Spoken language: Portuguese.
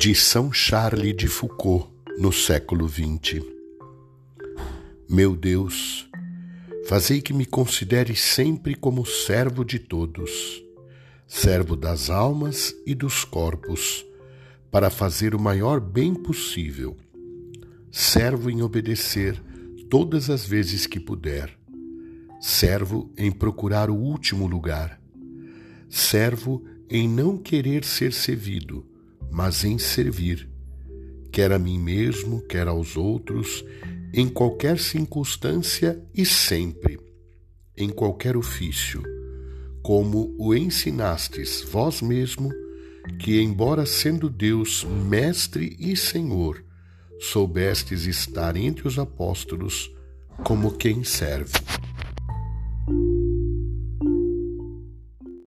de São Charles de Foucault no século XX. Meu Deus, fazei que me considere sempre como servo de todos, servo das almas e dos corpos, para fazer o maior bem possível, servo em obedecer todas as vezes que puder, servo em procurar o último lugar, servo em não querer ser servido mas em servir, quer a mim mesmo, quer aos outros, em qualquer circunstância e sempre, em qualquer ofício, como o ensinastes vós mesmo, que, embora sendo Deus Mestre e Senhor, soubestes estar entre os apóstolos como quem serve.